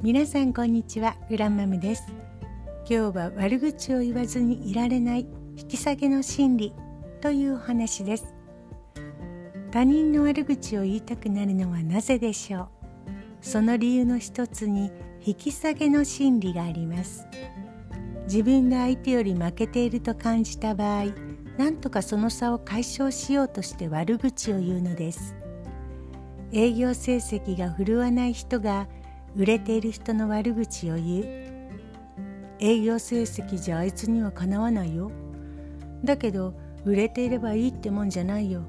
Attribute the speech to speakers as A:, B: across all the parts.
A: 皆さんこんにちはグランマムです。今日は悪口を言わずにいられない引き下げの心理というお話です。他人の悪口を言いたくなるのはなぜでしょう？その理由の一つに引き下げの心理があります。自分が相手より負けていると感じた場合何とかその差を解消しようとして悪口を言うのです。営業成績が振るわない人が売れている人の悪口を言う。営業成績じゃあいつにはかなわないよ。だけど売れていればいいってもんじゃないよ。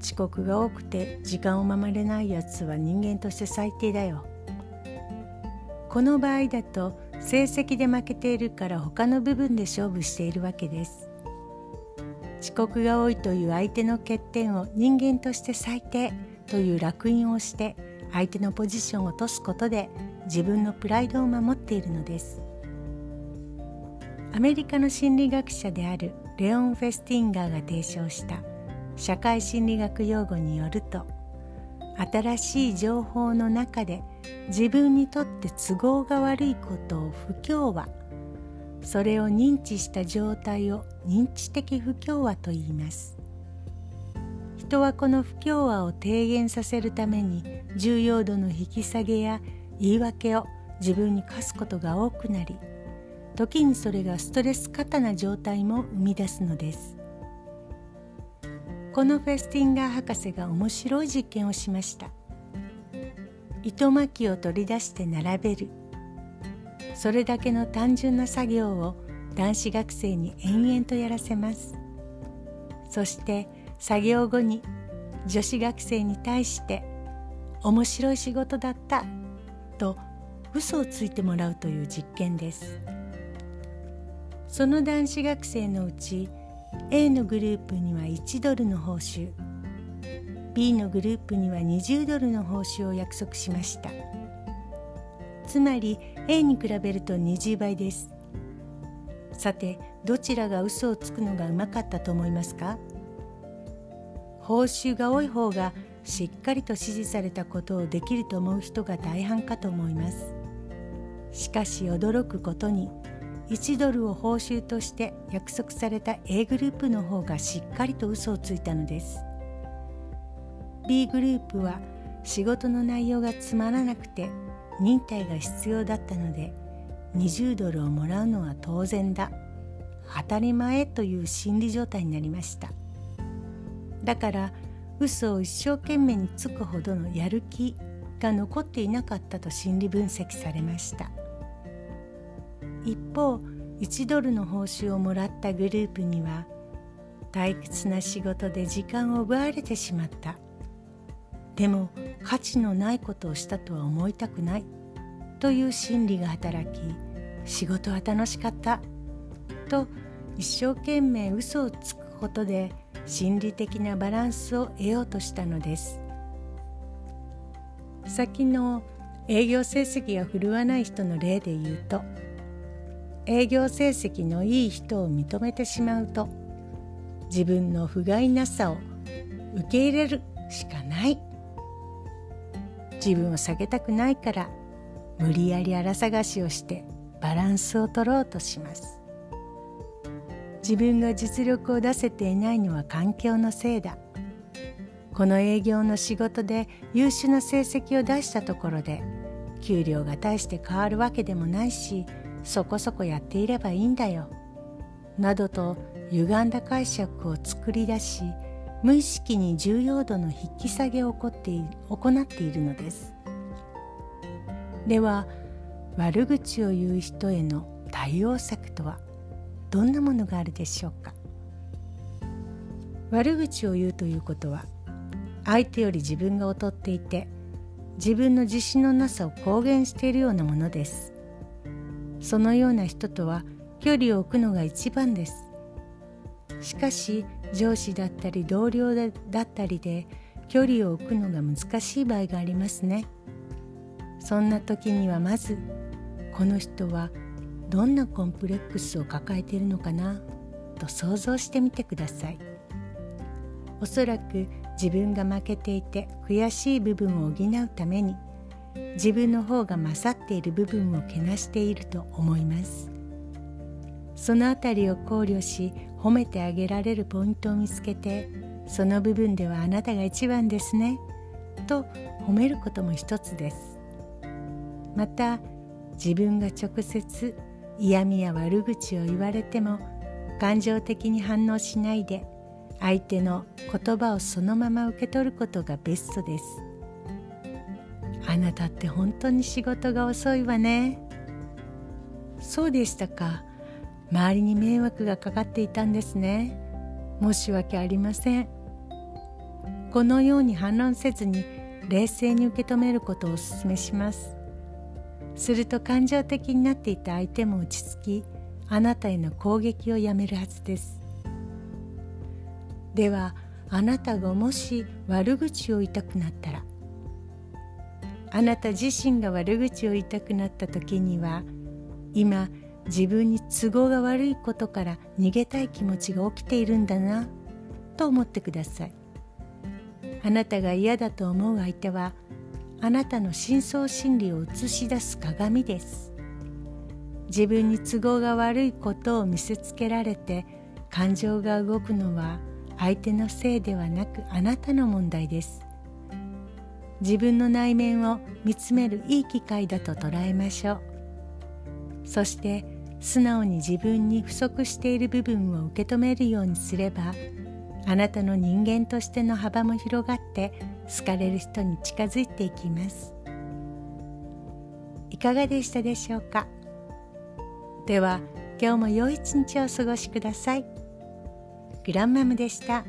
A: 遅刻が多くて時間を守れないやつは人間として最低だよ。この場合だと成績で負けているから他の部分で勝負しているわけです。遅刻が多いという相手の欠点を人間として最低という烙印をして相手のポジションを落とすことで自分のプライドを守っているのです。アメリカの心理学者であるレオン・フェスティンガーが提唱した社会心理学用語によると新しい情報の中で自分にとって都合が悪いことを不協和それを認知した状態を認知的不協和と言います。人はこの不協和を低減させるために重要度の引き下げや言い訳を自分に課すことが多くなり時にそれがストレス過多な状態も生み出すのです。このフェスティンガー博士が面白い実験をしました。糸巻きを取り出して並べる。それだけの単純な作業を男子学生に延々とやらせます。そして作業後に女子学生に対して「面白い仕事だった」と嘘をついてもらうという実験です。その男子学生のうち A のグループには1ドルの報酬 B のグループには20ドルの報酬を約束しました。つまり A に比べると20倍です。さてどちらが嘘をつくのがうまかったと思いますか？報酬が多い方がしっかりと指示されたことをできると思う人が大半かと思います。しかし驚くことに1ドルを報酬として約束された A グループの方がしっかりと嘘をついたのです。B グループは仕事の内容がつまらなくて忍耐が必要だったので20ドルをもらうのは当然だ。当たり前という心理状態になりました。だから嘘を一生懸命につくほどのやる気が残っていなかったと心理分析されました。一方1ドルの報酬をもらったグループには退屈な仕事で時間を奪われてしまった。でも価値のないことをしたとは思いたくない。という心理が働き仕事は楽しかった。と一生懸命嘘をつくことで心理的なバランスを得ようとしたのです。先の営業成績が振るわない人の例で言うと営業成績のいい人を認めてしまうと自分の不甲斐なさを受け入れるしかない。自分を下げたくないから無理やり荒探しをしてバランスを取ろうとします。自分が実力を出せていないのは環境のせいだ。この営業の仕事で優秀な成績を出したところで給料が大して変わるわけでもないしそこそこやっていればいいんだよ。などと歪んだ解釈を作り出し無意識に重要度の引き下げを行ってい行っているのです。では悪口を言う人への対応策とは？どんなものがあるでしょうか？悪口を言うということは相手より自分が劣っていて自分の自信のなさを公言しているようなものです。そのような人とは距離を置くのが一番です。しかし上司だったり同僚だったりで距離を置くのが難しい場合がありますね。そんな時にはまずこの人はどんなコンプレックスを抱えているのかな？と想像してみてください。おそらく自分が負けていて悔しい部分を補うために自分の方が勝っている部分をけなしていると思います。そのあたりを考慮し褒めてあげられるポイントを見つけてその部分ではあなたが一番ですね。と褒めることも一つです。また自分が直接嫌味や悪口を言われても感情的に反応しないで相手の言葉をそのまま受け取ることがベストです。あなたって本当に仕事が遅いわね。そうでしたか。周りに迷惑がかかっていたんですね。申し訳ありません。このように反論せずに冷静に受け止めることをお勧めします。すると感情的になっていた相手も落ち着きあなたへの攻撃をやめるはずです。ではあなたがもし悪口を言いたくなったらあなた自身が悪口を言いたくなった時には今自分に都合が悪いことから逃げたい気持ちが起きているんだなと思ってください。あなたが嫌だと思う相手はあなたの深層心理を映し出す鏡です。自分に都合が悪いことを見せつけられて感情が動くのは相手のせいではなくあなたの問題です。自分の内面を見つめるいい機会だと捉えましょう。そして素直に自分に不足している部分を受け止めるようにすればあなたの人間としての幅も広がって好かれる人に近づいていきますいかがでしたでしょうか？では今日も良い一日をお過ごしください。グランマムでした。